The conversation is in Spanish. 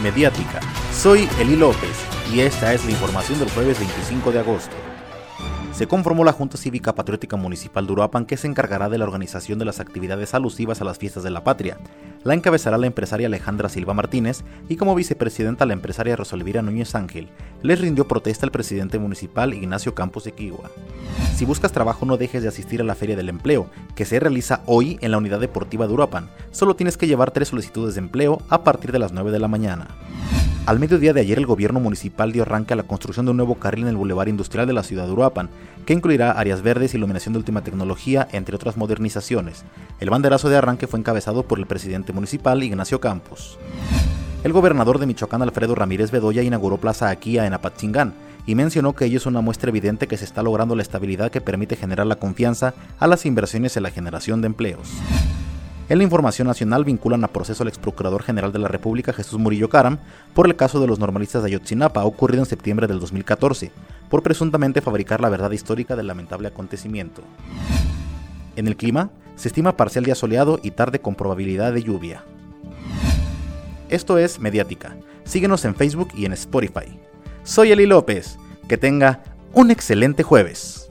Mediática. Soy Eli López y esta es la información del jueves 25 de agosto se conformó la Junta Cívica Patriótica Municipal de Uruapan que se encargará de la organización de las actividades alusivas a las fiestas de la patria. La encabezará la empresaria Alejandra Silva Martínez y como vicepresidenta la empresaria Rosalvira Núñez Ángel. Les rindió protesta el presidente municipal Ignacio Campos de Quigua. Si buscas trabajo no dejes de asistir a la Feria del Empleo, que se realiza hoy en la Unidad Deportiva de Uruapan. Solo tienes que llevar tres solicitudes de empleo a partir de las 9 de la mañana. Al mediodía de ayer el gobierno municipal dio arranque a la construcción de un nuevo carril en el bulevar industrial de la ciudad de Uruapan, que incluirá áreas verdes, iluminación de última tecnología, entre otras modernizaciones. El banderazo de arranque fue encabezado por el presidente municipal Ignacio Campos. El gobernador de Michoacán, Alfredo Ramírez Bedoya, inauguró Plaza Aquía en Apatzingán y mencionó que ello es una muestra evidente que se está logrando la estabilidad que permite generar la confianza a las inversiones en la generación de empleos. En la información nacional vinculan a proceso al ex procurador general de la República Jesús Murillo Caram por el caso de los normalistas de Ayotzinapa ocurrido en septiembre del 2014, por presuntamente fabricar la verdad histórica del lamentable acontecimiento. En el clima, se estima parcial día soleado y tarde con probabilidad de lluvia. Esto es Mediática. Síguenos en Facebook y en Spotify. Soy Eli López. Que tenga un excelente jueves.